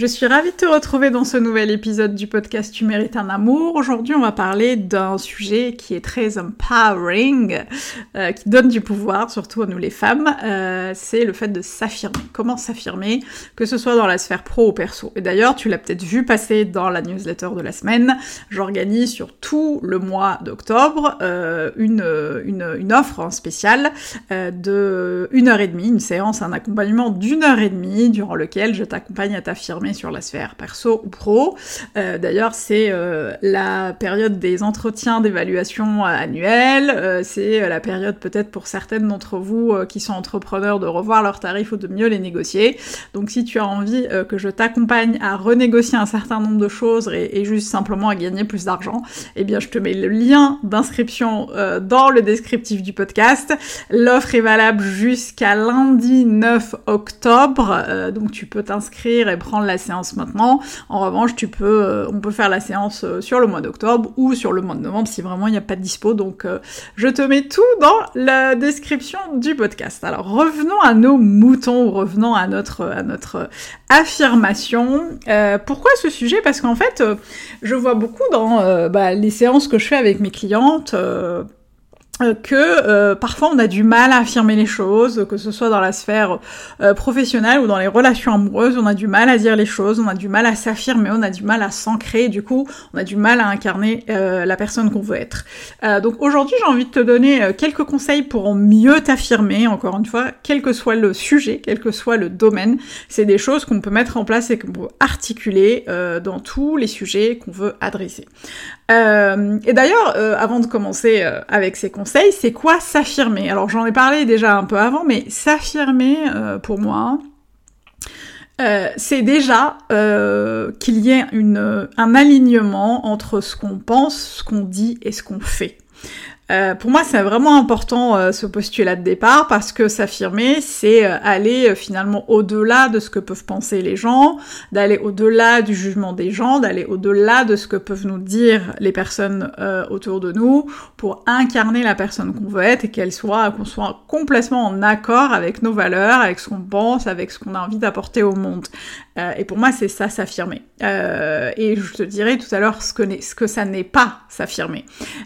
Je suis ravie de te retrouver dans ce nouvel épisode du podcast Tu mérites un amour. Aujourd'hui, on va parler d'un sujet qui est très empowering, euh, qui donne du pouvoir, surtout à nous les femmes. Euh, c'est le fait de s'affirmer. Comment s'affirmer, que ce soit dans la sphère pro ou perso. Et d'ailleurs, tu l'as peut-être vu passer dans la newsletter de la semaine. J'organise sur tout le mois d'octobre euh, une, offre spéciale de une heure et demie, une séance, un accompagnement d'une heure et demie durant lequel je t'accompagne à t'affirmer sur la sphère perso ou pro. Euh, d'ailleurs, c'est euh, la période des entretiens d'évaluation annuels, euh, c'est la période peut-être pour certaines d'entre vous qui sont entrepreneurs de revoir leurs tarifs ou de mieux les négocier. Donc si tu as envie que je t'accompagne à renégocier un certain nombre de choses et, juste simplement à gagner plus d'argent, eh bien je te mets le lien d'inscription dans le descriptif du podcast. L'offre est valable jusqu'à lundi 9 octobre, donc tu peux t'inscrire et prendre la séance maintenant. En revanche, tu peux, euh, on peut faire la séance euh, sur le mois d'octobre ou sur le mois de novembre si vraiment il n'y a pas de dispo. Donc, euh, je te mets tout dans la description du podcast. Alors, revenons à nos moutons, revenons à notre, à notre affirmation. pourquoi ce sujet? Parce qu'en fait, je vois beaucoup dans bah, les séances que je fais avec mes clientes que euh, parfois on a du mal à affirmer les choses, que ce soit dans la sphère euh, professionnelle ou dans les relations amoureuses, on a du mal à dire les choses, on a du mal à s'affirmer, on a du mal à s'ancrer, du coup on a du mal à incarner la personne qu'on veut être. donc aujourd'hui j'ai envie de te donner quelques conseils pour mieux t'affirmer, encore une fois, quel que soit le sujet, quel que soit le domaine, c'est des choses qu'on peut mettre en place et qu'on peut articuler dans tous les sujets qu'on veut adresser. Et d'ailleurs, avant de commencer avec ces conseils, c'est quoi s'affirmer? Alors j'en ai parlé déjà un peu avant, mais s'affirmer, euh, pour moi, euh, c'est déjà euh, qu'il y ait un alignement entre ce qu'on pense, ce qu'on dit et ce qu'on fait. Euh, pour moi, c'est vraiment important euh, ce postulat de départ parce que s'affirmer, c'est euh, aller finalement au-delà de ce que peuvent penser les gens, d'aller au-delà du jugement des gens, d'aller au-delà de ce que peuvent nous dire les personnes autour de nous pour incarner la personne qu'on veut être et qu'elle soit, qu'on soit complètement en accord avec nos valeurs, avec ce qu'on pense, avec ce qu'on a envie d'apporter au monde. et pour moi, c'est ça s'affirmer. et je te dirai tout à l'heure ce que, ce que ça n'est pas s'affirmer.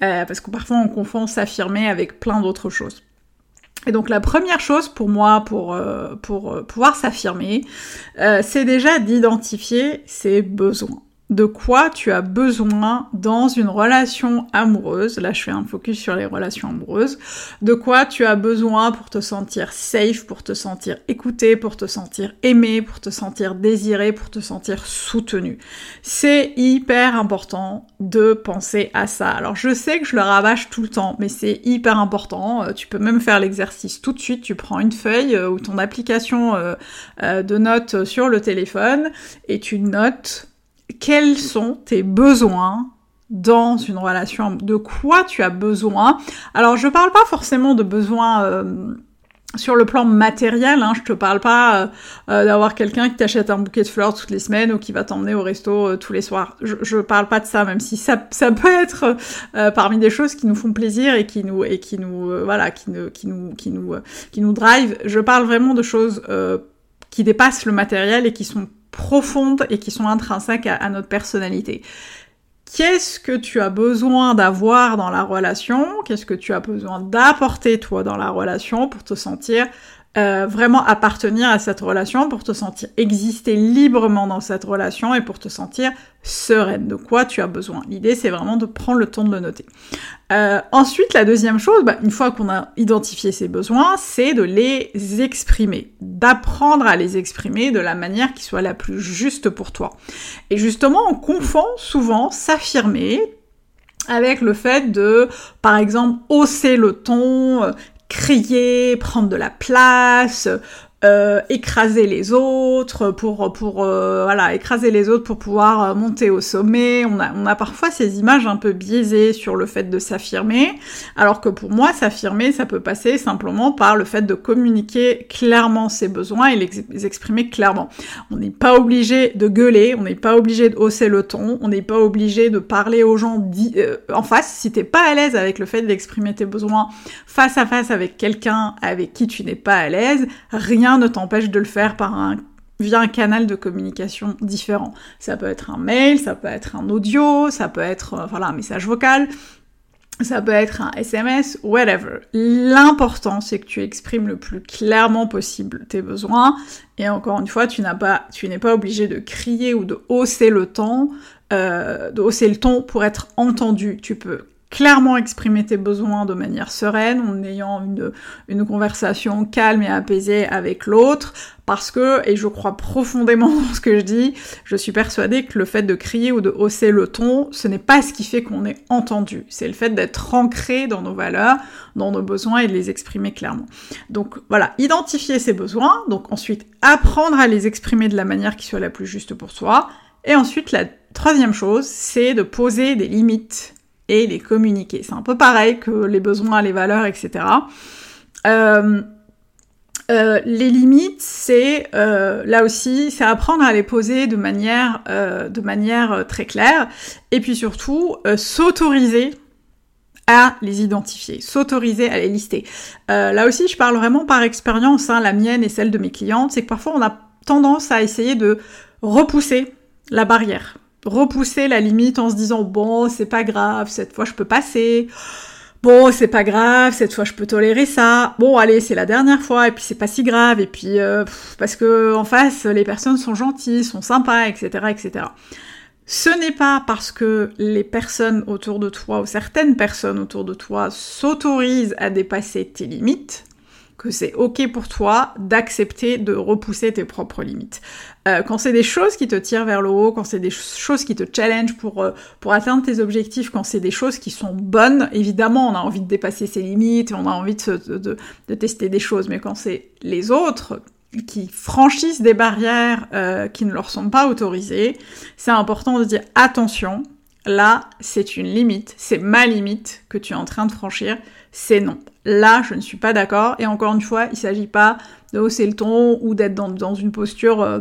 parce que parfois on s'affirmer avec plein d'autres choses. Et donc la première chose pour moi, pour, euh, euh, pouvoir s'affirmer, euh, c'est déjà d'identifier ses besoins de quoi tu as besoin dans une relation amoureuse, là je fais un focus sur les relations amoureuses, de quoi tu as besoin pour te sentir safe, pour te sentir écouté, pour te sentir aimé, pour te sentir désiré, pour te sentir soutenu. C'est hyper important de penser à ça. Alors je sais que je le rabâche tout le temps, mais c'est hyper important. Euh, tu peux même faire l'exercice tout de suite, tu prends une feuille euh, ou ton application euh, de notes sur le téléphone et tu notes quels sont tes besoins dans une relation, de quoi tu as besoin? Alors je parle pas forcément de besoins euh, sur le plan matériel, hein, je te parle pas euh, euh, d'avoir quelqu'un qui t'achète un bouquet de fleurs toutes les semaines ou qui va t'emmener au resto tous les soirs. Je, je parle pas de ça, même si ça, ça peut être parmi des choses qui nous font plaisir et qui nous et qui nous voilà qui qui nous qui nous qui nous drive. Je parle vraiment de choses qui dépassent le matériel et qui sont profondes et qui sont intrinsèques à, notre personnalité. Qu'est-ce que tu as besoin d'avoir dans la relation? Qu'est-ce que tu as besoin d'apporter toi dans la relation pour te sentir euh, vraiment appartenir à cette relation, pour te sentir exister librement dans cette relation et pour te sentir sereine. De quoi tu as besoin L'idée, c'est vraiment de prendre le temps de le noter. Euh, ensuite, la deuxième chose, bah, une fois qu'on a identifié ses besoins, c'est de les exprimer, d'apprendre à les exprimer de la manière qui soit la plus juste pour toi. Et justement, on confond souvent s'affirmer avec le fait de, par exemple, hausser le ton, crier, prendre de la place, euh, écraser les autres, pour, pour euh, voilà, écraser les autres pour pouvoir euh, monter au sommet. On a, on a parfois ces images un peu biaisées sur le fait de s'affirmer, alors que pour moi, s'affirmer, ça peut passer simplement par le fait de communiquer clairement ses besoins et les exprimer clairement. On n'est pas obligé de gueuler, on n'est pas obligé de hausser le ton, on n'est pas obligé de parler aux gens en face. Si t'es pas à l'aise avec le fait d'exprimer tes besoins face à face avec quelqu'un avec qui tu n'es pas à l'aise, rien ne t'empêche de le faire par un via un canal de communication différent. Ça peut être un mail, ça peut être un audio, ça peut être euh, voilà, un message vocal, ça peut être un SMS, whatever. L'important, c'est que tu exprimes le plus clairement possible tes besoins. Et encore une fois, tu pas, n'es pas obligé de crier ou de hausser le ton, euh, de hausser le ton pour être entendu. Tu peux clairement exprimer tes besoins de manière sereine, en ayant une, une conversation calme et apaisée avec l'autre, parce que, et je crois profondément dans ce que je dis, je suis persuadée que le fait de crier ou de hausser le ton, ce n'est pas ce qui fait qu'on est entendu, c'est le fait d'être ancré dans nos valeurs, dans nos besoins et de les exprimer clairement. Donc voilà, identifier ses besoins, donc ensuite apprendre à les exprimer de la manière qui soit la plus juste pour soi, et ensuite la troisième chose, c'est de poser des limites et les communiquer. C'est un peu pareil que les besoins, les valeurs, etc. Euh, euh, les limites, c'est euh, là aussi, c'est apprendre à les poser de manière, de manière très claire, et puis surtout s'autoriser à les identifier, s'autoriser à les lister. là aussi, je parle vraiment par expérience, hein, la mienne et celle de mes clientes, c'est que parfois on a tendance à essayer de repousser la barrière repousser la limite en se disant bon c'est pas grave, cette fois je peux passer. Bon, c'est pas grave, cette fois je peux tolérer ça. Bon, allez, c'est la dernière fois, et puis c'est pas si grave, et puis euh, parce que en face, les personnes sont gentilles, sont sympas, etc., etc. Ce n'est pas parce que les personnes autour de toi ou certaines personnes autour de toi s'autorisent à dépasser tes limites que c'est ok pour toi d'accepter de repousser tes propres limites. Euh, quand c'est des choses qui te tirent vers le haut, quand c'est des choses qui te challenge pour, euh, pour atteindre tes objectifs, quand c'est des choses qui sont bonnes, évidemment on a envie de dépasser ses limites on a envie de, de, de tester des choses, mais quand c'est les autres qui franchissent des barrières euh, qui ne leur sont pas autorisées, c'est important de dire attention, là c'est une limite, c'est ma limite que tu es en train de franchir, c'est non. Là, je ne suis pas d'accord. Et encore une fois, il ne s'agit pas de hausser le ton ou d'être dans, une posture euh,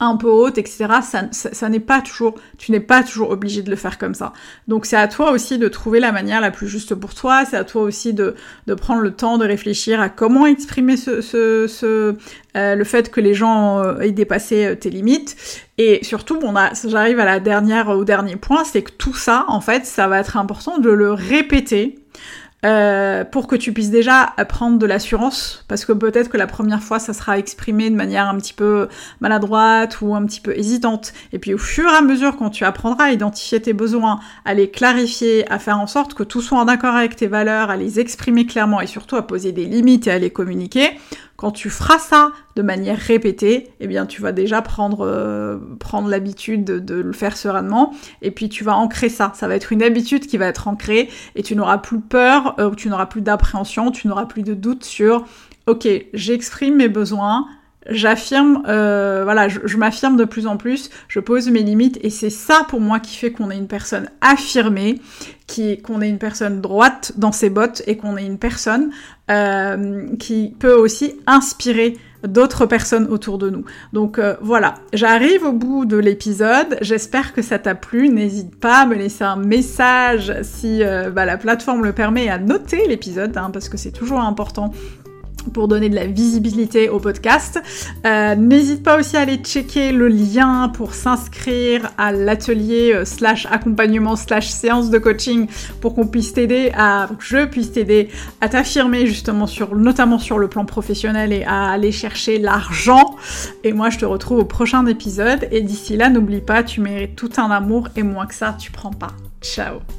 un peu haute, etc. Ça, n'est pas toujours, tu n'es pas toujours obligé de le faire comme ça. Donc c'est à toi aussi de trouver la manière la plus juste pour toi. C'est à toi aussi de, prendre le temps de réfléchir à comment exprimer ce, euh, le fait que les gens euh, aient dépassé tes limites. Et surtout, on a, j'arrive à la dernière, au dernier point, c'est que tout ça, en fait, ça va être important de le répéter euh, pour que tu puisses déjà prendre de l'assurance, parce que peut-être que la première fois, ça sera exprimé de manière un petit peu maladroite ou un petit peu hésitante. Et puis au fur et à mesure, quand tu apprendras à identifier tes besoins, à les clarifier, à faire en sorte que tout soit en accord avec tes valeurs, à les exprimer clairement et surtout à poser des limites et à les communiquer, quand tu feras ça de manière répétée, eh bien tu vas déjà prendre, euh, prendre l'habitude de, le faire sereinement et puis tu vas ancrer ça. Ça va être une habitude qui va être ancrée et tu n'auras plus peur, euh, tu n'auras plus d'appréhension, tu n'auras plus de doute sur ok, j'exprime mes besoins, j'affirme, euh, voilà, je, m'affirme de plus en plus, je pose mes limites et c'est ça pour moi qui fait qu'on est une personne affirmée, qui, qu'on est une personne droite dans ses bottes et qu'on est une personne euh, qui peut aussi inspirer d'autres personnes autour de nous. Donc euh, voilà, j'arrive au bout de l'épisode, j'espère que ça t'a plu, n'hésite pas à me laisser un message si bah, la plateforme le permet à noter l'épisode, hein, parce que c'est toujours important pour donner de la visibilité au podcast. Euh, n'hésite pas aussi à aller checker le lien pour s'inscrire à l'atelier euh, slash accompagnement slash séance de coaching pour qu'on puisse t'aider à, je puisse t'aider à t'affirmer justement sur, notamment sur le plan professionnel et à aller chercher l'argent. Et moi, je te retrouve au prochain épisode. Et d'ici là, n'oublie pas, tu mérites tout un amour et moins que ça, tu prends pas. Ciao